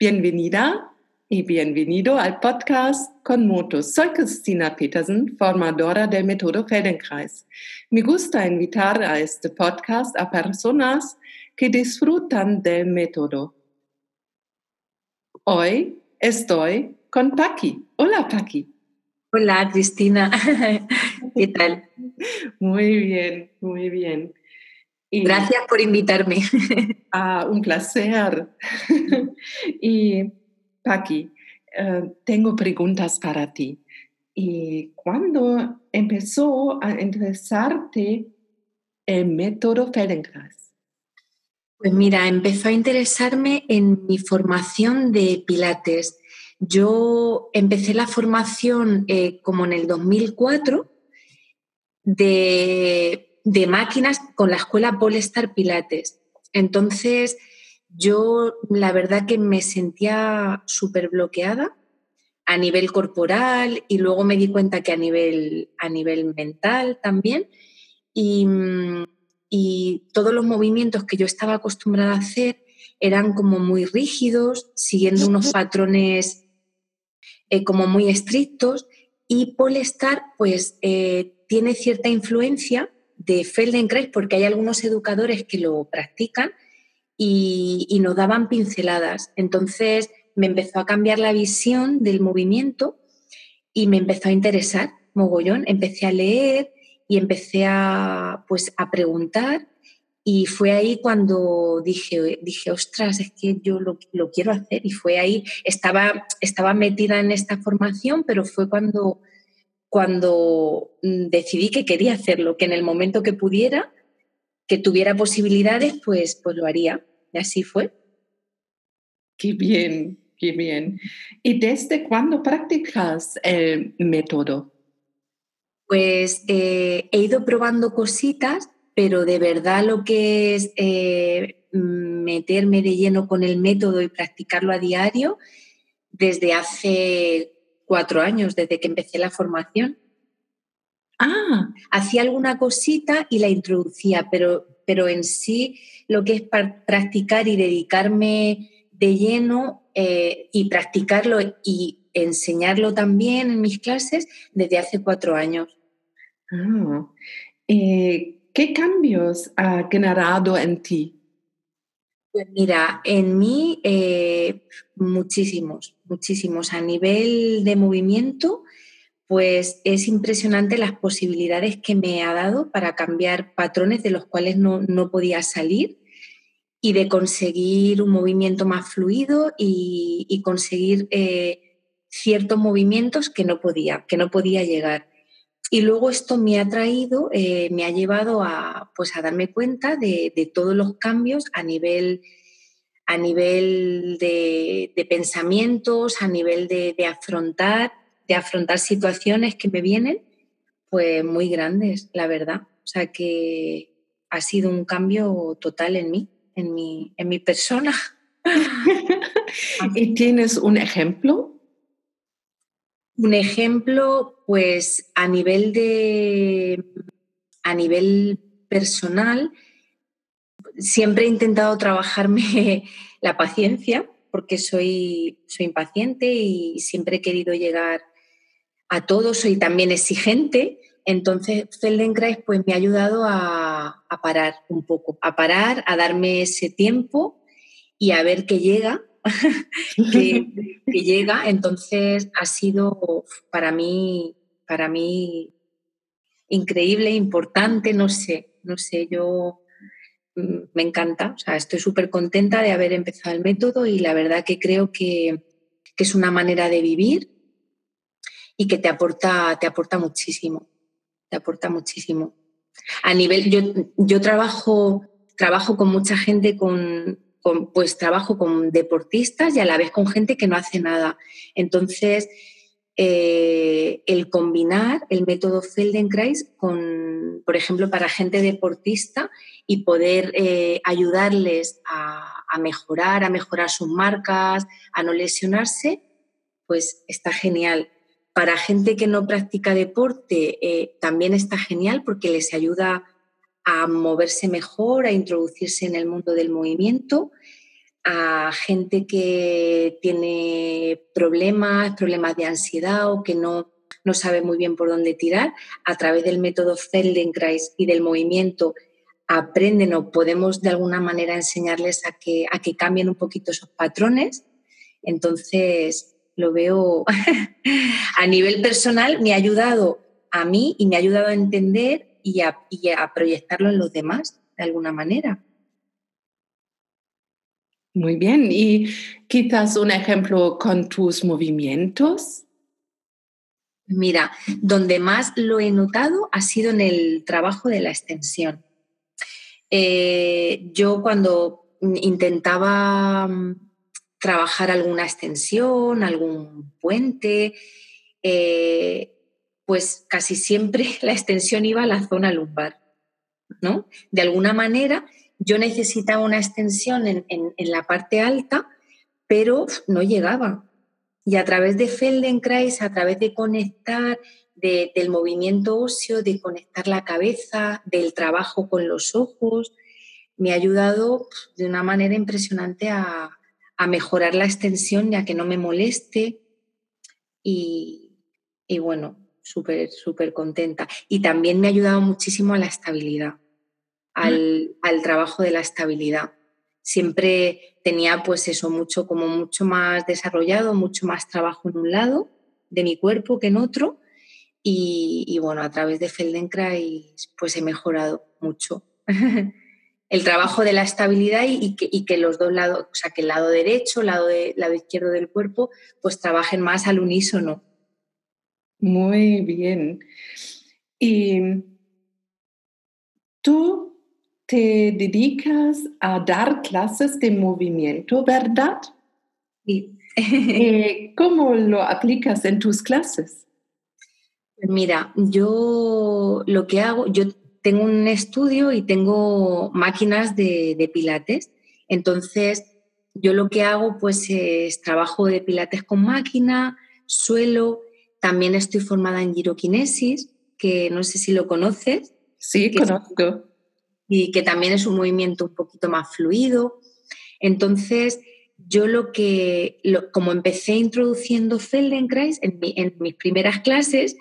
Bienvenida y bienvenido al podcast con motos. Soy Cristina Petersen, formadora del método Feldenkrais. Me gusta invitar a este podcast a personas que disfrutan del método. Hoy estoy con Paqui. Hola, Paqui. Hola, Cristina. ¿Qué tal? Muy bien, muy bien. Gracias por invitarme. Ah, un placer. y Paqui, eh, tengo preguntas para ti. ¿Y cuándo empezó a interesarte el método Feldenkrais? Pues mira, empezó a interesarme en mi formación de Pilates. Yo empecé la formación eh, como en el 2004 de de máquinas con la escuela Polestar Pilates. Entonces, yo la verdad que me sentía súper bloqueada a nivel corporal y luego me di cuenta que a nivel, a nivel mental también. Y, todos los movimientos que yo estaba acostumbrada a hacer eran como muy rígidos, siguiendo unos patrones eh, como muy estrictos. Y Polestar, pues, eh, tiene cierta influencia de Feldenkrais porque hay algunos educadores que lo practican y, nos daban pinceladas. Entonces me empezó a cambiar la visión del movimiento y me empezó a interesar mogollón. Empecé a leer y empecé a, pues, a preguntar y fue ahí cuando dije, dije, ostras, es que yo lo, lo, quiero hacer. Y fue ahí, estaba, estaba metida en esta formación, pero fue cuando cuando mm, decidí que quería hacerlo, que en el momento que pudiera, que tuviera posibilidades, pues, pues lo haría. Y así fue. Qué bien, qué bien. ¿Y desde cuándo practicas el método? Pues eh, he ido probando cositas, pero de verdad lo que es eh, meterme de lleno con el método y practicarlo a diario, desde hace cuatro años, desde que empecé la formación. Ah. Hacía alguna cosita y la introducía, pero, pero en sí lo que es practicar y dedicarme de lleno eh, y practicarlo y enseñarlo también en mis clases desde hace cuatro años. Ah. Eh, ¿Qué cambios ha generado en ti? Pues mira, en mí eh, muchísimos, muchísimos. A nivel de movimiento, pues es impresionante las posibilidades que me ha dado para cambiar patrones de los cuales no, podía salir y de conseguir un movimiento más fluido y, conseguir eh, ciertos movimientos que no podía, que no podía llegar. Y luego esto me ha traído, eh, me ha llevado a, pues a darme cuenta de, todos los cambios a nivel, a nivel de, pensamientos, a nivel de, afrontar, de afrontar situaciones que me vienen, pues muy grandes, la verdad. O sea que ha sido un cambio total en mí, en mi, en mi persona. ¿Y tienes un ejemplo un ejemplo, pues a nivel de a nivel personal, siempre he intentado trabajarme la paciencia, porque soy, soy impaciente y siempre he querido llegar a todo, soy también exigente. Entonces, Feldenkrais pues, me ha ayudado a, a parar un poco, a parar, a darme ese tiempo y a ver qué llega que, llega. Entonces ha sido para mí, para mí increíble, importante, no sé, no sé, yo me encanta, o sea, estoy súper contenta de haber empezado el método y la verdad que creo que, es una manera de vivir y que te aporta, te aporta muchísimo, te aporta muchísimo. A nivel, yo, yo trabajo, trabajo con mucha gente con, pues trabajo con deportistas y a la vez con gente que no hace nada. Entonces, eh, el combinar el método Feldenkrais con, por ejemplo, para gente deportista y poder eh, ayudarles a, mejorar, a mejorar sus marcas, a no lesionarse, pues está genial. Para gente que no practica deporte eh, también está genial porque les ayuda a moverse mejor, a introducirse en el mundo del movimiento. A gente que tiene problemas, problemas de ansiedad o que no, no sabe muy bien por dónde tirar, a través del método Feldenkrais y del movimiento aprenden o podemos de alguna manera enseñarles a que, a que cambien un poquito esos patrones. Entonces, lo veo a nivel personal, me ha ayudado a mí y me ha ayudado a entender y a, y a proyectarlo en los demás de alguna manera. Muy bien. ¿Y quizás un ejemplo con tus movimientos? Mira, donde más lo he notado ha sido en el trabajo de la extensión. Eh, yo cuando intentaba mm, trabajar alguna extensión, algún puente, eh, pues casi siempre la extensión iba a la zona lumbar, ¿no? De alguna manera yo necesitaba una extensión en, la parte alta, pero no llegaba. Y a través de Feldenkrais, a través de conectar, del movimiento óseo, de conectar la cabeza, del trabajo con los ojos, me ha ayudado de una manera impresionante a, mejorar la extensión ya que no me moleste y, bueno, súper, súper contenta. Y también me ha ayudado muchísimo a la estabilidad, al, al, trabajo de la estabilidad. Siempre tenía pues eso mucho, como mucho más desarrollado, mucho más trabajo en un lado de mi cuerpo que en otro y, bueno, a través de Feldenkrais pues he mejorado mucho. el trabajo de la estabilidad y, que, los dos lados, o sea, que el lado derecho, lado, lado izquierdo del cuerpo, pues trabajen más al unísono. Muy bien. Y tú te dedicas a dar clases de movimiento, ¿verdad? Sí. Eh, ¿Cómo lo aplicas en tus clases? Mira, yo lo que hago, yo tengo un estudio y tengo máquinas de, pilates. Entonces, yo lo que hago pues es trabajo de pilates con máquina, suelo, también estoy formada en giroquinesis, que no sé si lo conoces. Sí, conozco. Y que también es un movimiento un poquito más fluido. Entonces, yo lo que, como empecé introduciendo Feldenkrais en, mis primeras clases,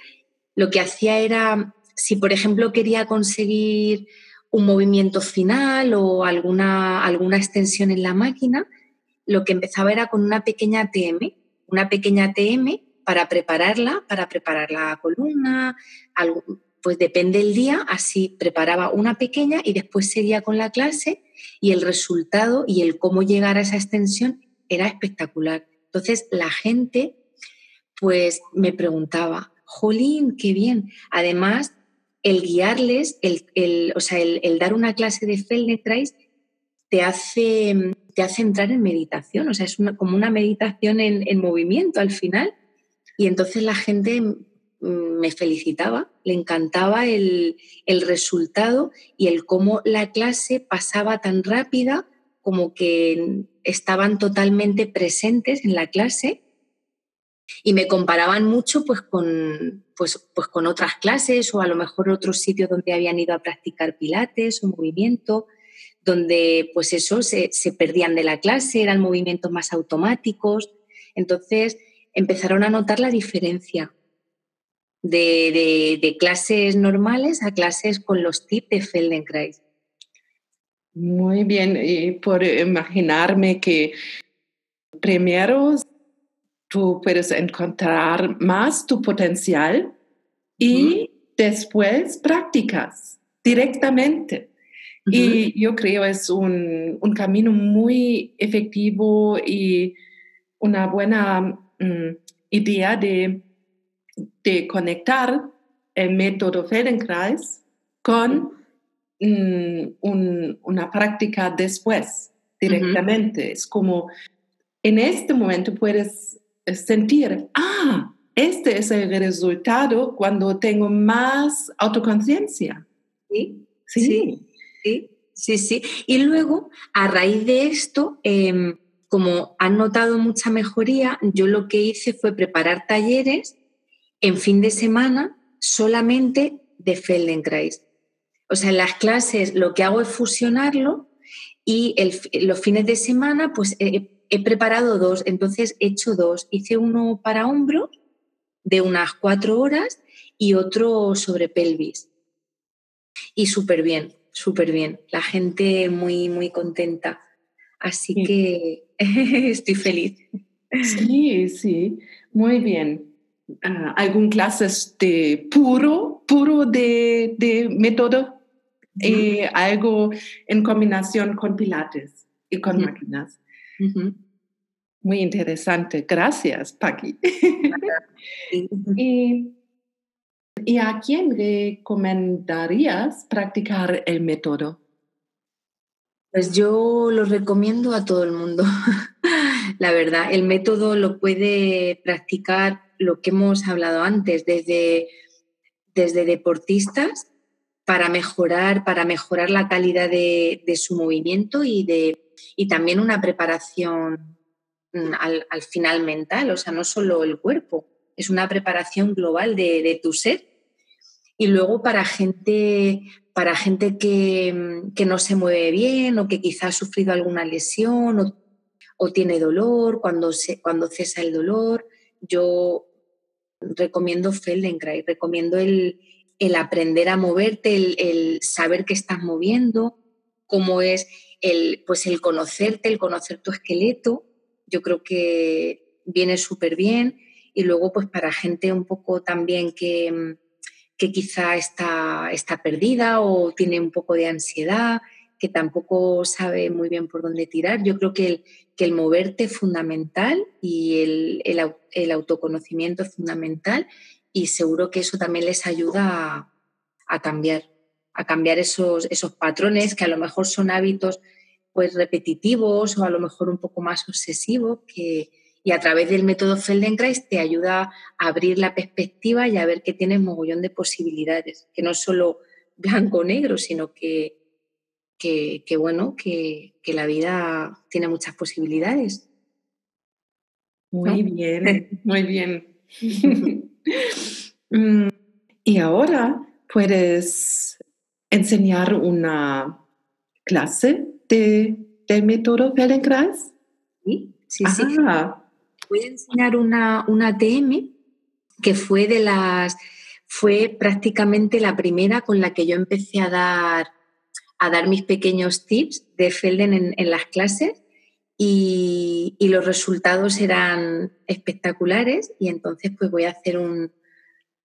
lo que hacía era, si por ejemplo quería conseguir un movimiento final o alguna, alguna extensión en la máquina, lo que empezaba era con una pequeña TM, una pequeña TM para prepararla, para preparar la columna, pues depende el día, así preparaba una pequeña y después seguía con la clase y el resultado y el cómo llegar a esa extensión era espectacular. Entonces la gente pues me preguntaba, jolín, qué bien. Además, el guiarles, el, o sea, el, dar una clase de Feldenkrais te hace, te hace entrar en meditación, o sea, es como una meditación en, movimiento al final. Y entonces la gente me felicitaba, le encantaba el, el, resultado y el cómo la clase pasaba tan rápida como que estaban totalmente presentes en la clase y me comparaban mucho pues con, pues, pues con otras clases o a lo mejor otros sitios donde habían ido a practicar pilates o movimiento, donde pues eso se, perdían de la clase, eran movimientos más automáticos. Entonces empezaron a notar la diferencia de, de clases normales a clases con los tips de Feldenkrais. Muy bien, y por imaginarme que primero tú puedes encontrar más tu potencial y después practicas directamente. Y yo creo es un, un, camino muy efectivo y una buena mm, idea de, de, conectar el método Feldenkrais con mm, una práctica después, directamente. Es como en este momento puedes sentir, ah, este es el resultado cuando tengo más autoconciencia. ¿Sí? Sí, sí, sí, Y luego, a raíz de esto, em, como han notado mucha mejoría, yo lo que hice fue preparar talleres en fin de semana solamente de Feldenkrais. O sea, en las clases lo que hago es fusionarlo Y los fines de semana, pues he preparado dos, entonces he hecho dos. Hice uno para hombros de unas cuatro horas y otro sobre pelvis. Y súper bien, súper bien. La gente muy, muy contenta. Así que estoy feliz. Sí, sí, muy bien. Ah, ¿Algún clases de puro, puro de, método? Eh, algo en combinación con pilates y con máquinas. Muy interesante. Gracias, Paqui. y, ¿Y a quién recomendarías practicar el método? Pues yo lo recomiendo a todo el mundo. La verdad, el método lo puede practicar lo que hemos hablado antes, desde, desde deportistas para mejorar, para mejorar la calidad de, su movimiento y, de, y también una preparación mm, al, final mental, o sea, no solo el cuerpo, es una preparación global de, tu ser. Y luego para gente, para gente que, que, no se mueve bien o que quizás ha sufrido alguna lesión o, o tiene dolor, cuando, se, cuando cesa el dolor, yo recomiendo Feldenkrais, recomiendo el, el aprender a moverte, el, saber que estás moviendo, cómo es el, pues el conocerte, el conocer tu esqueleto. Yo creo que viene súper bien. Y luego, pues para gente un poco también que, que quizá está, está perdida o tiene un poco de ansiedad, que tampoco sabe muy bien por dónde tirar. Yo creo que el, que el moverte es fundamental y el, el, autoconocimiento es fundamental y seguro que eso también les ayuda a, cambiar, a cambiar esos, esos patrones que a lo mejor son hábitos pues repetitivos o a lo mejor un poco más obsesivos que, y a través del método Feldenkrais te ayuda a abrir la perspectiva y a ver que tienes mogollón de posibilidades, que no es solo blanco o negro, sino que, que, bueno, que, la vida tiene muchas posibilidades. Muy bien, muy bien. Mm, y ahora puedes enseñar una clase de, del método Feldenkrais. Sí, sí, sí. Voy a enseñar una, una TM que fue de las fue prácticamente la primera con la que yo empecé a dar a dar mis pequeños tips de Felden en, las clases y, los resultados eran espectaculares y entonces pues voy a hacer, un,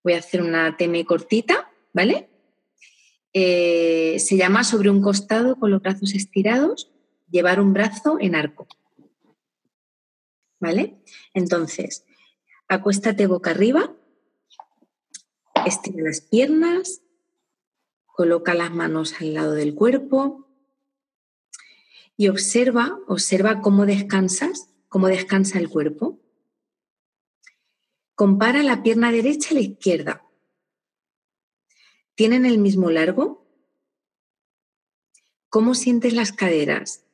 voy a hacer una TM cortita, ¿vale? Eh, se llama sobre un costado con los brazos estirados, llevar un brazo en arco. ¿Vale? Entonces, acuéstate boca arriba, estira las piernas, Coloca las manos al lado del cuerpo y observa, observa cómo descansas, cómo descansa el cuerpo. Compara la pierna derecha y la izquierda. ¿Tienen el mismo largo? ¿Cómo sientes las caderas?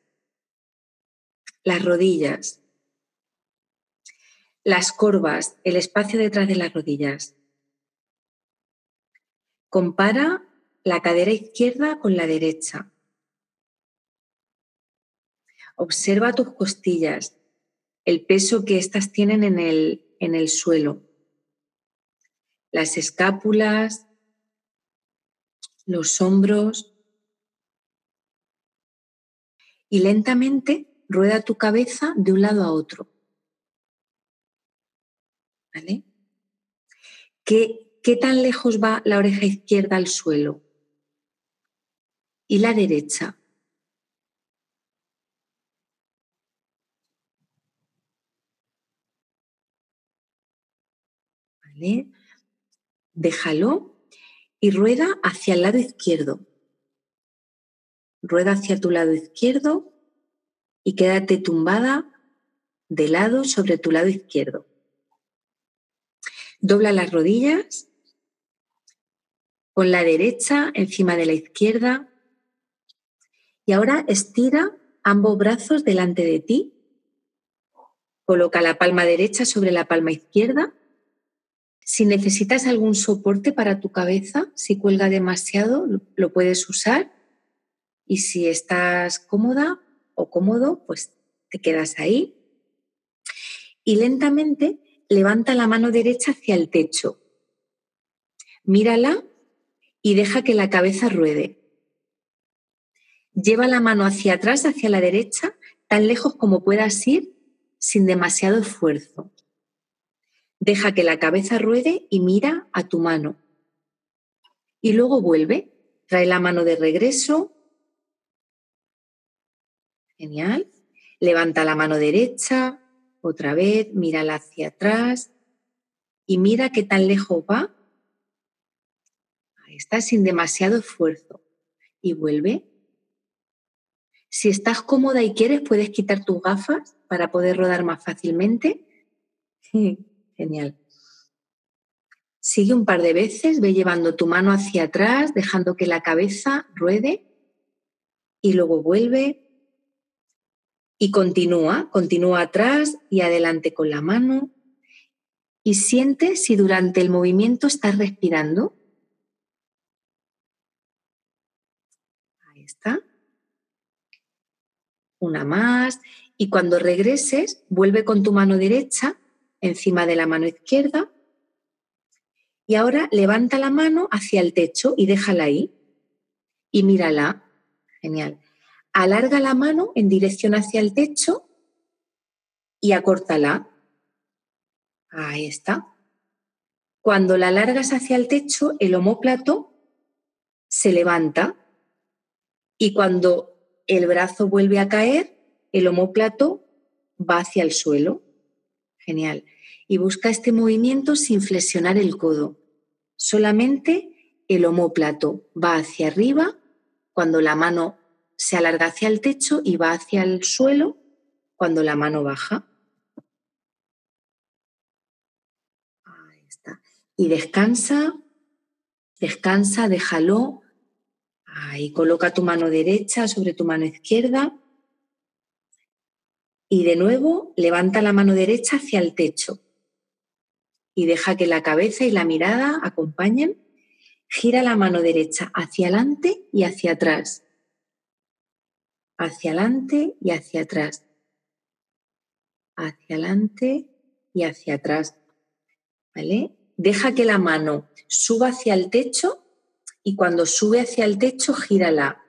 Las rodillas, las corvas, el espacio detrás de las rodillas. Compara la cadera izquierda con la derecha. Observa tus costillas, el peso que éstas tienen en el, en el suelo, las escápulas, los hombros y lentamente rueda tu cabeza de un lado a otro. ¿Vale? ¿Qué, ¿Qué tan lejos va la oreja izquierda al suelo? Y la derecha. ¿Vale? Déjalo y rueda hacia el lado izquierdo. Rueda hacia tu lado izquierdo y quédate tumbada de lado sobre tu lado izquierdo. Dobla las rodillas con la derecha encima de la izquierda y ahora estira ambos brazos delante de ti. Coloca la palma derecha sobre la palma izquierda. Si necesitas algún soporte para tu cabeza, si cuelga demasiado, lo puedes usar. y si estás cómoda o cómodo, pues te quedas ahí. Y lentamente levanta la mano derecha hacia el techo. Mírala y deja que la cabeza ruede. Lleva la mano hacia atrás, hacia la derecha, tan lejos como puedas ir, sin demasiado esfuerzo. Deja que la cabeza ruede y mira a tu mano. Y luego vuelve, trae la mano de regreso. Genial. Levanta la mano derecha, otra vez, mírala hacia atrás y mira qué tan lejos va. Ahí está, sin demasiado esfuerzo. Y vuelve. Si estás cómoda y quieres, puedes quitar tus gafas para poder rodar más fácilmente. Genial. Sigue un par de veces, ve llevando tu mano hacia atrás, dejando que la cabeza ruede y luego vuelve y continúa, continúa atrás y adelante con la mano y siente si durante el movimiento estás respirando. Ahí está. Una más y cuando regreses vuelve con tu mano derecha encima de la mano izquierda. Y ahora levanta la mano hacia el techo y déjala ahí. Y mírala. Genial. Alarga la mano en dirección hacia el techo y acórtala. Ahí está. Cuando la alargas hacia el techo, el homóplato se levanta y cuando el brazo vuelve a caer, el homóplato va hacia el suelo. Genial. Y busca este movimiento sin flexionar el codo. Solamente el homóplato va hacia arriba cuando la mano se alarga hacia el techo y va hacia el suelo cuando la mano baja. Ahí está. Y descansa, descansa, déjalo. Ahí coloca tu mano derecha sobre tu mano izquierda. Y de nuevo levanta la mano derecha hacia el techo y deja que la cabeza y la mirada acompañen. Gira la mano derecha hacia adelante y hacia atrás. Hacia adelante y hacia atrás. Hacia adelante y hacia atrás. ¿Vale? Deja que la mano suba hacia el techo y cuando sube hacia el techo, gírala.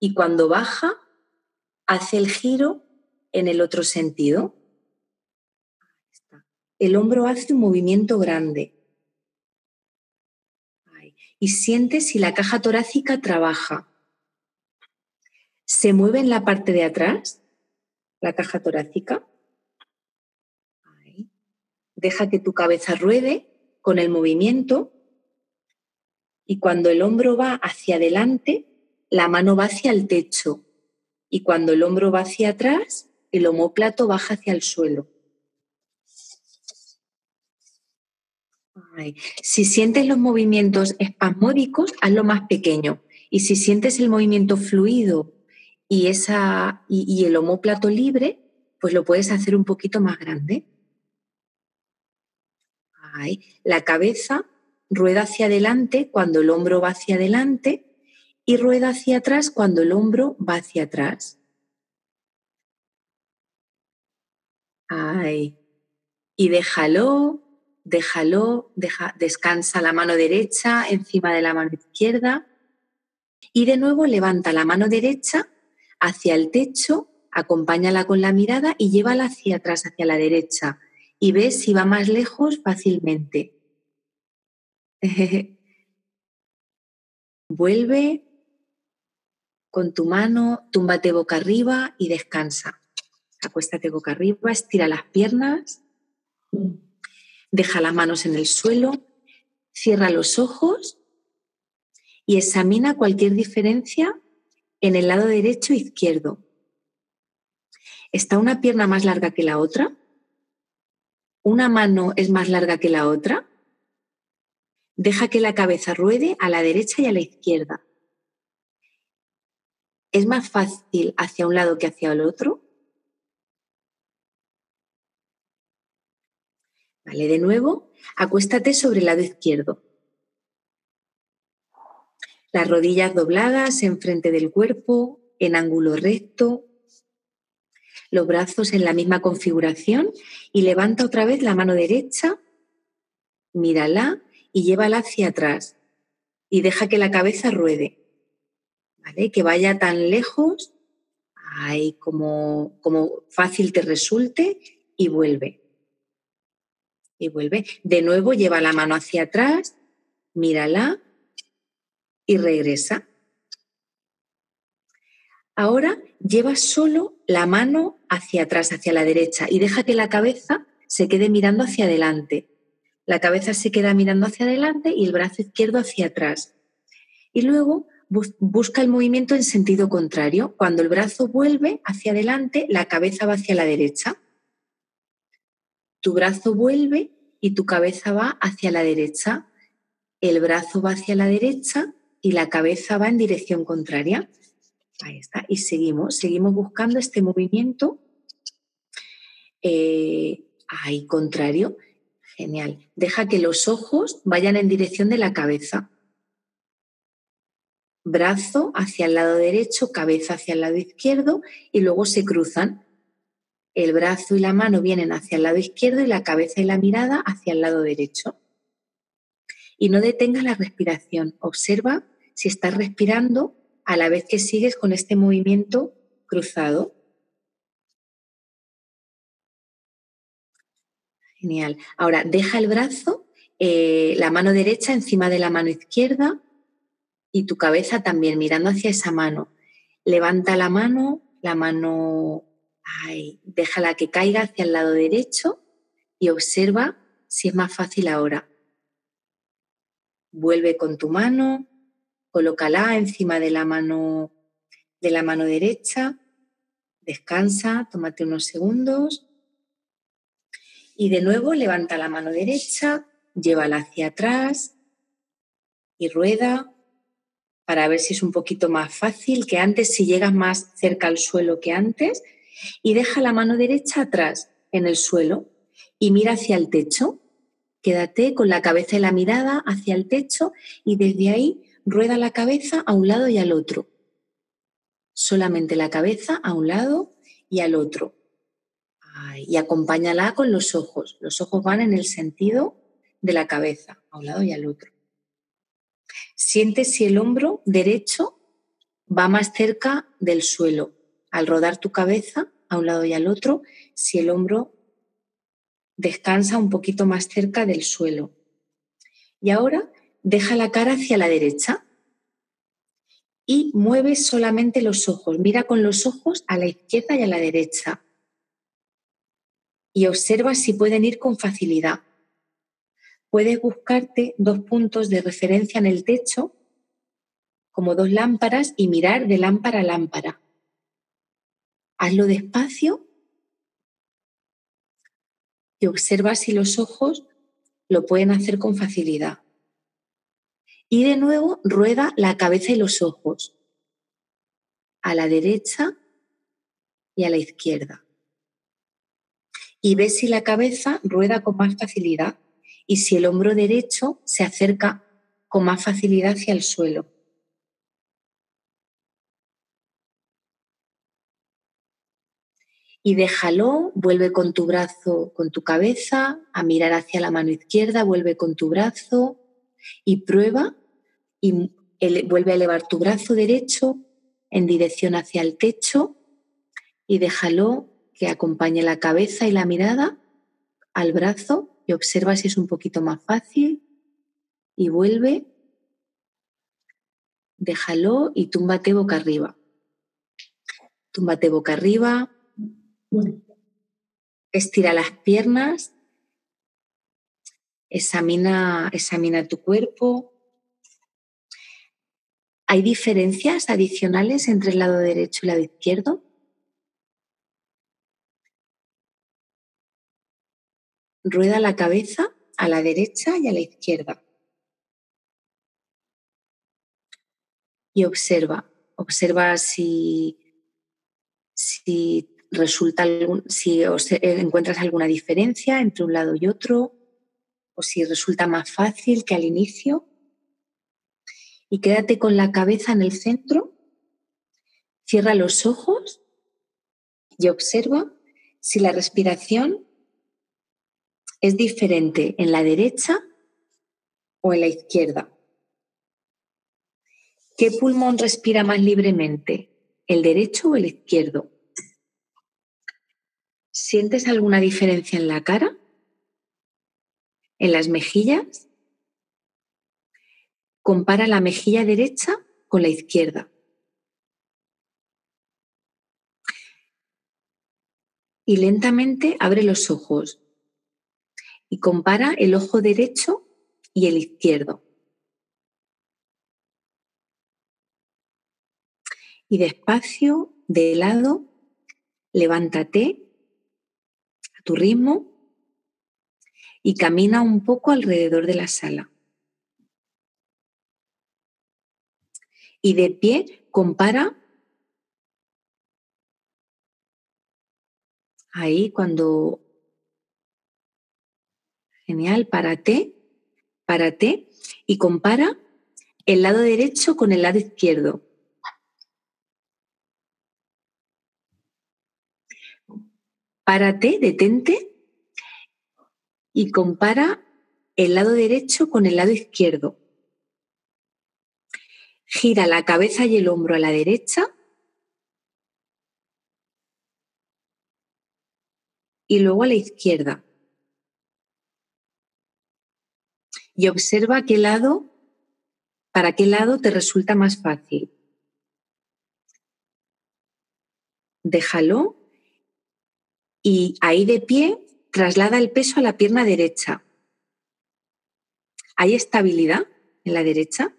Y cuando baja, hace el giro en el otro sentido. El hombro hace un movimiento grande. Y siente si la caja torácica trabaja. Se mueve en la parte de atrás, la caja torácica. Deja que tu cabeza ruede con el movimiento. Y cuando el hombro va hacia adelante, la mano va hacia el techo. Y cuando el hombro va hacia atrás, el homóplato baja hacia el suelo. Si sientes los movimientos espasmódicos, hazlo más pequeño. Y si sientes el movimiento fluido y, esa, y, el homóplato libre, pues lo puedes hacer un poquito más grande. La cabeza rueda hacia adelante cuando el hombro va hacia adelante y rueda hacia atrás cuando el hombro va hacia atrás. Y déjalo, déjalo, deja, descansa la mano derecha encima de la mano izquierda y de nuevo levanta la mano derecha hacia el techo, acompáñala con la mirada y llévala hacia atrás, hacia la derecha y ves si va más lejos fácilmente. Vuelve con tu mano, túmbate boca arriba y descansa. Acuéstate boca arriba, estira las piernas, deja las manos en el suelo, cierra los ojos y examina cualquier diferencia en el lado derecho e izquierdo. ¿Está una pierna más larga que la otra? ¿Una mano es más larga que la otra? Deja que la cabeza ruede a la derecha y a la izquierda. ¿Es más fácil hacia un lado que hacia el otro? Vale, de nuevo, acuéstate sobre el lado izquierdo. Las rodillas dobladas enfrente del cuerpo, en ángulo recto, los brazos en la misma configuración y levanta otra vez la mano derecha, mírala y llévala hacia atrás y deja que la cabeza ruede, ¿vale? Que vaya tan lejos, ahí como, como fácil te resulte y vuelve. Y vuelve. De nuevo lleva la mano hacia atrás, mírala y regresa. Ahora lleva solo la mano hacia atrás, hacia la derecha, y deja que la cabeza se quede mirando hacia adelante. La cabeza se queda mirando hacia adelante y el brazo izquierdo hacia atrás. Y luego busca el movimiento en sentido contrario. Cuando el brazo vuelve hacia adelante, la cabeza va hacia la derecha. Tu brazo vuelve y tu cabeza va hacia la derecha. El brazo va hacia la derecha y la cabeza va en dirección contraria. Ahí está. Y seguimos, seguimos buscando este movimiento eh, ahí contrario. Genial. Deja que los ojos vayan en dirección de la cabeza. Brazo hacia el lado derecho, cabeza hacia el lado izquierdo y luego se cruzan. El brazo y la mano vienen hacia el lado izquierdo y la cabeza y la mirada hacia el lado derecho. Y no detengas la respiración. Observa si estás respirando a la vez que sigues con este movimiento cruzado. Genial. Ahora, deja el brazo, eh, la mano derecha encima de la mano izquierda y tu cabeza también mirando hacia esa mano. Levanta la mano, la mano, ay, déjala que caiga hacia el lado derecho y observa si es más fácil ahora. Vuelve con tu mano, colócala encima de la mano de la mano derecha, descansa, tómate unos segundos y de nuevo levanta la mano derecha, llévala hacia atrás y rueda para ver si es un poquito más fácil que antes, si llegas más cerca al suelo que antes y deja la mano derecha atrás en el suelo y mira hacia el techo. Quédate con la cabeza y la mirada hacia el techo y desde ahí rueda la cabeza a un lado y al otro. Solamente la cabeza a un lado y al otro. Y acompáñala con los ojos. Los ojos van en el sentido de la cabeza, a un lado y al otro. Siente si el hombro derecho va más cerca del suelo. Al rodar tu cabeza a un lado y al otro, si el hombro descansa un poquito más cerca del suelo. Y ahora deja la cara hacia la derecha y mueve solamente los ojos. Mira con los ojos a la izquierda y a la derecha. Y observa si pueden ir con facilidad. Puedes buscarte dos puntos de referencia en el techo, como dos lámparas, y mirar de lámpara a lámpara. Hazlo despacio y observa si los ojos lo pueden hacer con facilidad. Y de nuevo rueda la cabeza y los ojos a la derecha y a la izquierda. Y ve si la cabeza rueda con más facilidad y si el hombro derecho se acerca con más facilidad hacia el suelo. Y déjalo, vuelve con tu brazo, con tu cabeza, a mirar hacia la mano izquierda, vuelve con tu brazo y prueba y vuelve a elevar tu brazo derecho en dirección hacia el techo y déjalo que acompañe la cabeza y la mirada al brazo y observa si es un poquito más fácil y vuelve, déjalo y túmbate boca arriba. Túmbate boca arriba, estira las piernas, examina, examina tu cuerpo, ¿Hay diferencias adicionales entre el lado derecho y el lado izquierdo? Rueda la cabeza a la derecha y a la izquierda. Y observa, observa si, si resulta si encuentras alguna diferencia entre un lado y otro, o si resulta más fácil que al inicio y quédate con la cabeza en el centro Cierra los ojos y observa si la respiración es diferente en la derecha o en la izquierda. ¿Qué pulmón respira más libremente? ¿El derecho o el izquierdo? ¿Sientes alguna diferencia en la cara? ¿En las mejillas? Compara la mejilla derecha con la izquierda. Y lentamente abre los ojos y compara el ojo derecho y el izquierdo. Y despacio, de lado, levántate a tu ritmo y camina un poco alrededor de la sala. Y de pie, compara ahí cuando... Genial, párate, párate y compara el lado derecho con el lado izquierdo. Párate, detente y compara el lado derecho con el lado izquierdo. Gira la cabeza y el hombro a la derecha y luego a la izquierda. Y observa qué lado, para qué lado te resulta más fácil. Déjalo y ahí de pie traslada el peso a la pierna derecha. ¿Hay estabilidad en la derecha?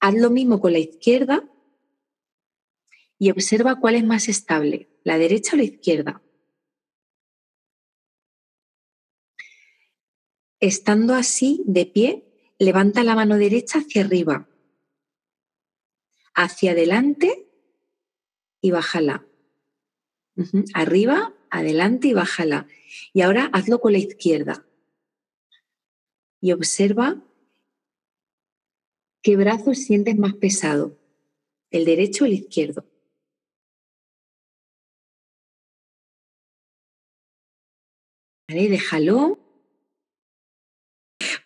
Haz lo mismo con la izquierda y observa cuál es más estable, la derecha o la izquierda. Estando así, de pie, levanta la mano derecha hacia arriba, hacia adelante y bájala. Arriba, adelante y bájala. Y ahora hazlo con la izquierda. Y observa qué brazo sientes más pesado, el derecho o el izquierdo. Vale, déjalo.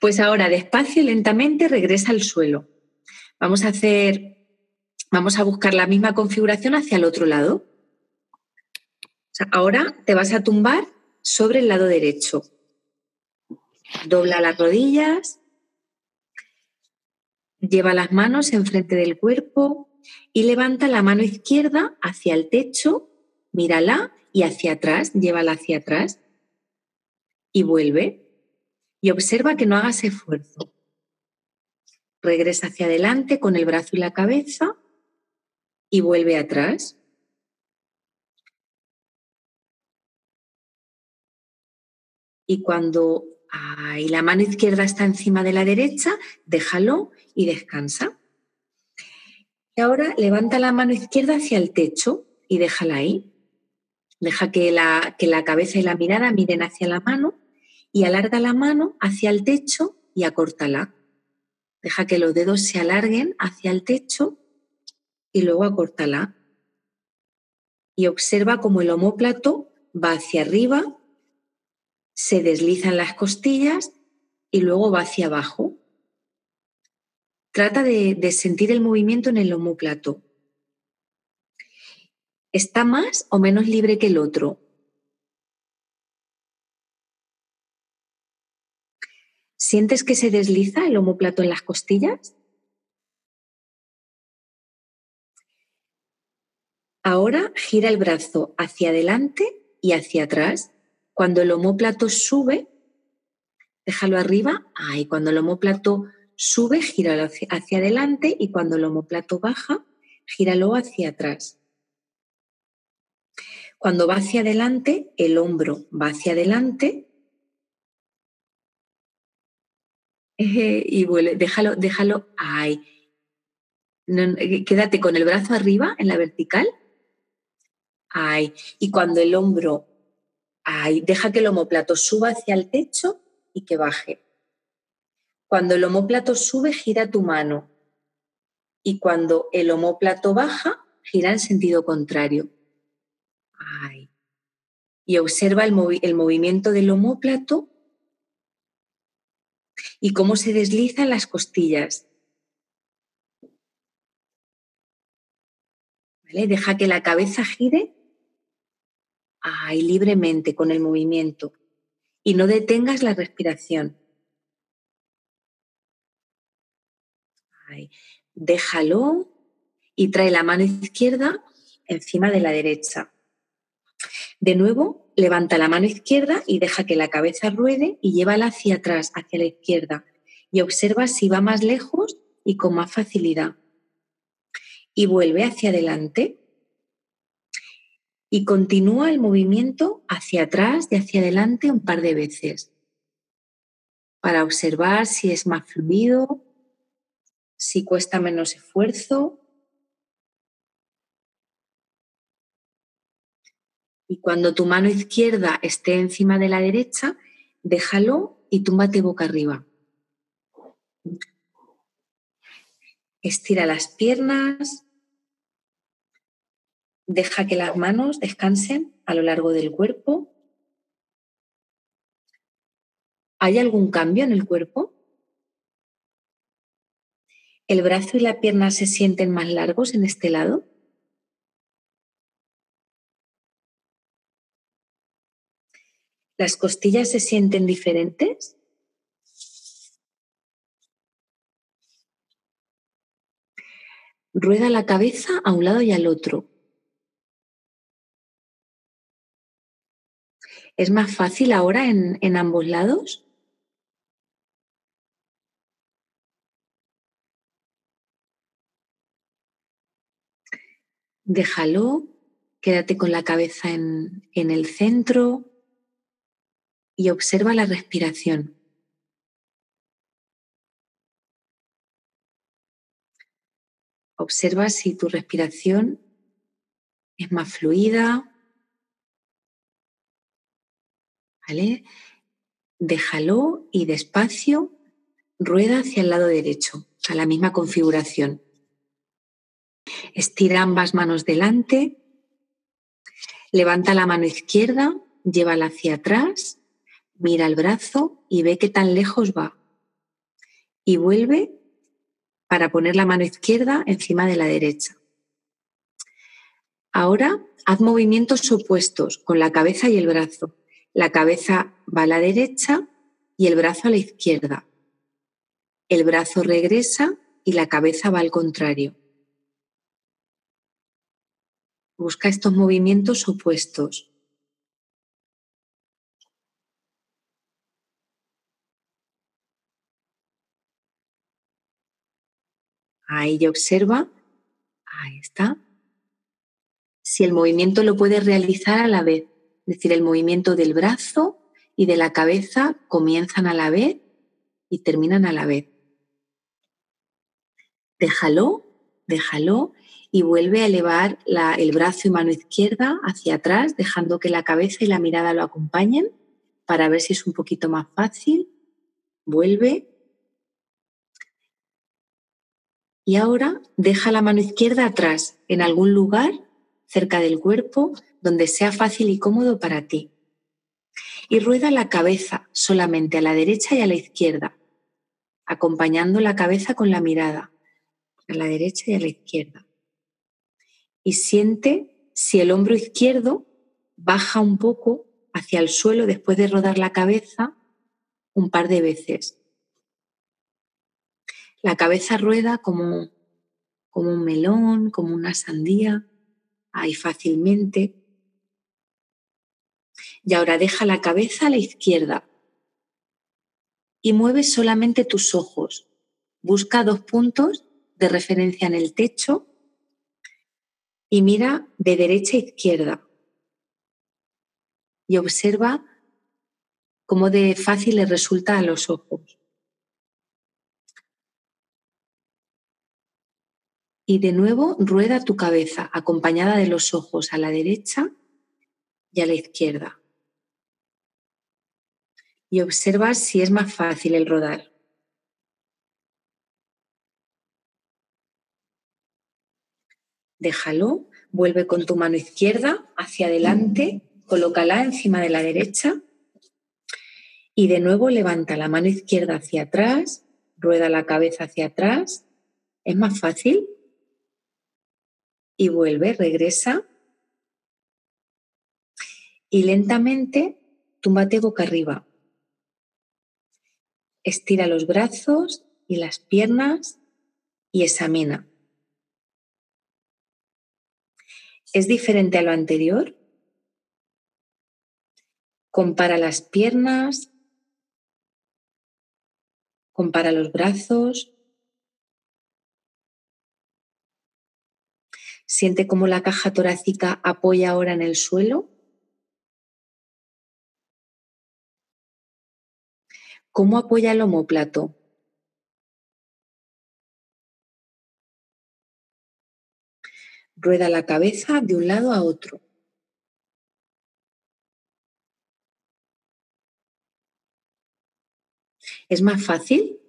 Pues ahora, despacio y lentamente regresa al suelo. Vamos a hacer, vamos a buscar la misma configuración hacia el otro lado ahora te vas a tumbar sobre el lado derecho. Dobla las rodillas, lleva las manos enfrente del cuerpo y levanta la mano izquierda hacia el techo, mírala y hacia atrás, llévala hacia atrás y vuelve. Y observa que no hagas esfuerzo. Regresa hacia adelante con el brazo y la cabeza y vuelve atrás. y cuando la mano izquierda está encima de la derecha, déjalo y descansa. Y ahora levanta la mano izquierda hacia el techo y déjala ahí. Deja que la, que la cabeza y la mirada miren hacia la mano y alarga la mano hacia el techo y acórtala. Deja que los dedos se alarguen hacia el techo y luego acórtala. Y observa cómo el omóplato va hacia arriba se deslizan las costillas y luego va hacia abajo. Trata de, sentir el movimiento en el omóplato. ¿Está más o menos libre que el otro? ¿Sientes que se desliza el omóplato en las costillas? Ahora gira el brazo hacia adelante y hacia atrás cuando el homóplato sube, déjalo arriba. Ahí, cuando el homóplato sube, gíralo hacia, adelante y cuando el homóplato baja, gíralo hacia atrás. Cuando va hacia adelante, el hombro va hacia adelante y vuelve. Déjalo, déjalo ahí. quédate con el brazo arriba en la vertical. Ahí. Y cuando el hombro deja que el homóplato suba hacia el techo y que baje. Cuando el homóplato sube, gira tu mano. Y cuando el homóplato baja, gira en sentido contrario. Y observa el, el movimiento del homóplato y cómo se deslizan las costillas. Deja que la cabeza gire ahí libremente con el movimiento y no detengas la respiración. Déjalo y trae la mano izquierda encima de la derecha. De nuevo, levanta la mano izquierda y deja que la cabeza ruede y llévala hacia atrás, hacia la izquierda. Y observa si va más lejos y con más facilidad. Y vuelve hacia adelante. Y continúa el movimiento hacia atrás y hacia adelante un par de veces para observar si es más fluido, si cuesta menos esfuerzo. Y cuando tu mano izquierda esté encima de la derecha, déjalo y túmbate boca arriba. Estira las piernas. Deja que las manos descansen a lo largo del cuerpo. ¿Hay algún cambio en el cuerpo? ¿El brazo y la pierna se sienten más largos en este lado? ¿Las costillas se sienten diferentes? Rueda la cabeza a un lado y al otro. ¿Es más fácil ahora en, en ambos lados? déjalo, quédate con la cabeza en, en el centro y observa la respiración. Observa si tu respiración es más fluida. ¿Vale? Déjalo y despacio rueda hacia el lado derecho, a la misma configuración. Estira ambas manos delante, levanta la mano izquierda, llévala hacia atrás, mira el brazo y ve qué tan lejos va. Y vuelve para poner la mano izquierda encima de la derecha. Ahora haz movimientos opuestos con la cabeza y el brazo. La cabeza va a la derecha y el brazo a la izquierda. El brazo regresa y la cabeza va al contrario. Busca estos movimientos opuestos. Ahí ya observa. Ahí está. Si el movimiento lo puedes realizar a la vez, es decir, el movimiento del brazo y de la cabeza comienzan a la vez y terminan a la vez. Déjalo, déjalo y vuelve a elevar el brazo y mano izquierda hacia atrás, dejando que la cabeza y la mirada lo acompañen para ver si es un poquito más fácil. Vuelve. Y ahora deja la mano izquierda atrás, en algún lugar cerca del cuerpo, donde sea fácil y cómodo para ti. Y rueda la cabeza solamente a la derecha y a la izquierda, acompañando la cabeza con la mirada, a la derecha y a la izquierda y siente si el hombro izquierdo baja un poco hacia el suelo después de rodar la cabeza un par de veces. La cabeza rueda como, como un melón, como una sandía, ahí fácilmente. Y ahora deja la cabeza a la izquierda y mueve solamente tus ojos. Busca dos puntos de referencia en el techo y mira de derecha a izquierda y observa cómo de fácil le resulta a los ojos. Y de nuevo rueda tu cabeza acompañada de los ojos a la derecha y a la izquierda. Y observa si es más fácil el rodar. déjalo, vuelve con tu mano izquierda hacia adelante, colócala encima de la derecha y de nuevo levanta la mano izquierda hacia atrás, rueda la cabeza hacia atrás. ¿Es más fácil? Y vuelve, regresa. Y lentamente túmbate boca arriba. Estira los brazos y las piernas y examina. ¿Es diferente a lo anterior? Compara las piernas, compara los brazos, siente cómo la caja torácica apoya ahora en el suelo. ¿Cómo apoya el homóplato? Rueda la cabeza de un lado a otro. ¿Es más fácil?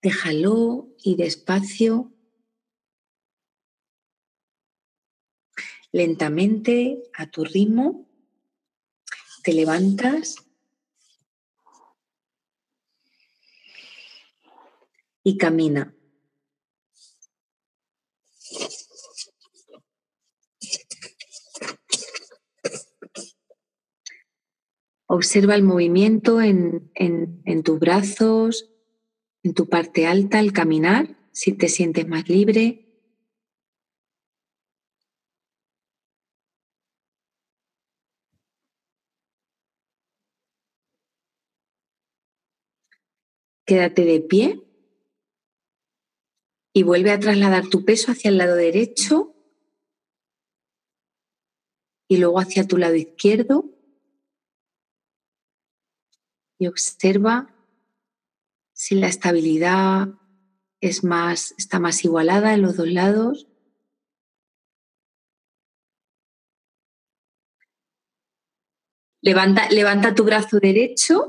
Déjalo y despacio, lentamente, a tu ritmo, te levantas. Y camina. Observa el movimiento en, tus brazos, en tu parte alta al caminar, si te sientes más libre. Quédate de pie y vuelve a trasladar tu peso hacia el lado derecho y luego hacia tu lado izquierdo y observa si la estabilidad es más, está más igualada en los dos lados. Levanta, levanta tu brazo derecho.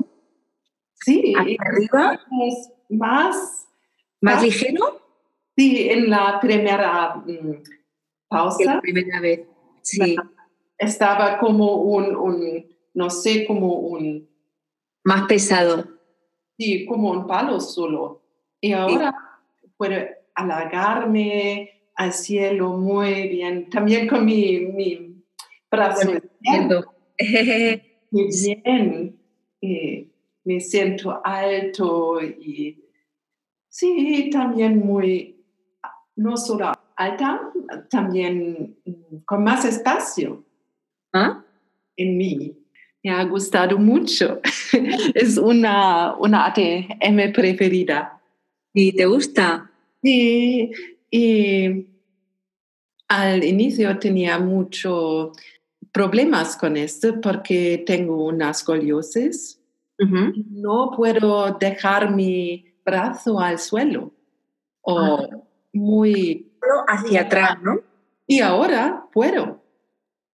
Sí, arriba. Es más, más ligero. Sí, en la primera mm, pausa. La primera vez. Sí. Estaba como un, un no sé, como un más pesado. Sí, como un palo solo. Y ahora puedo alargarme al cielo muy bien. También con mi, mi brazo. muy bien. me siento alto y sí, también muy, no solo alta, también con más espacio ¿Ah? en mí. Me ha gustado mucho. es una, una ATM preferida. ¿Y te gusta? Sí, y al inicio tenía muchos problemas con esto porque tengo una escoliosis. No puedo dejar mi brazo al suelo o ah. muy hacia atrás, ¿no? Y ahora puedo.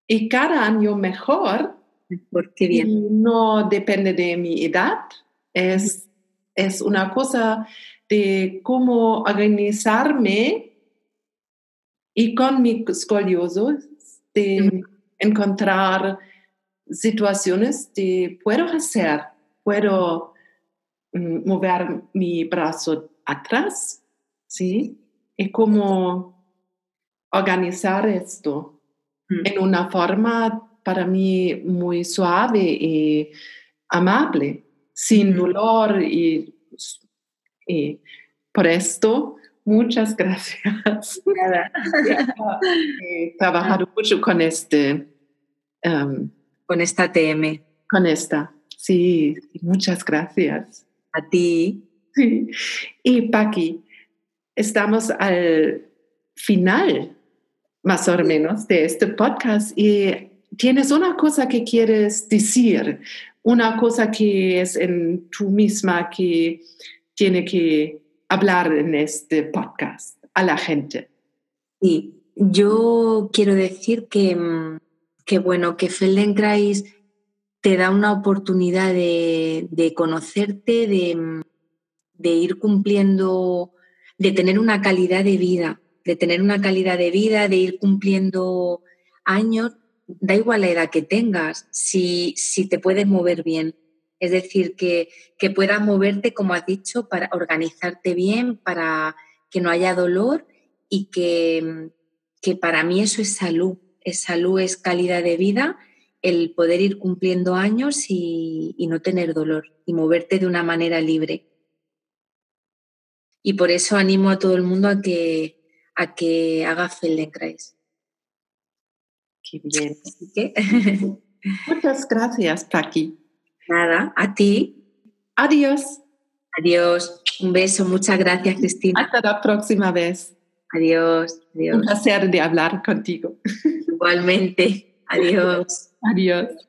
Y cada año mejor porque bien. No depende de mi edad, es, es una cosa de cómo organizarme y con mi escoliosis de encontrar situaciones de puedo hacer, puedo mm, mover mi brazo atrás, ¿sí? Y cómo organizar esto en una forma para mí muy suave y amable, sin dolor y, por esto muchas gracias. He trabajado mucho con este. Um, con esta TM. Con esta, sí, muchas gracias. A ti. Sí. Y Paqui, estamos al final, más o menos, de este podcast y tienes una cosa que quieres decir, una cosa que es en tú misma que tiene que hablar en este podcast a la gente. Sí, yo quiero decir que, que bueno, que Feldenkrais te da una oportunidad de, conocerte, de, de, ir cumpliendo, de tener una calidad de vida, de tener una calidad de vida, de ir cumpliendo años, da igual la edad que tengas, si, si te puedes mover bien. Es decir, que, que puedas moverte, como has dicho, para organizarte bien, para que no haya dolor y que, que para mí eso es salud. Es salud, es calidad de vida, el poder ir cumpliendo años y, no tener dolor y moverte de una manera libre. Y por eso animo a todo el mundo a que, a que haga Feldenkrais. Qué bien. Muchas gracias, Paqui. Nada, a ti. Adiós. Adiós. Un beso. Muchas gracias, Cristina. Hasta la próxima vez. Adiós. adiós. Un placer de hablar contigo. Igualmente. Adiós. Adiós.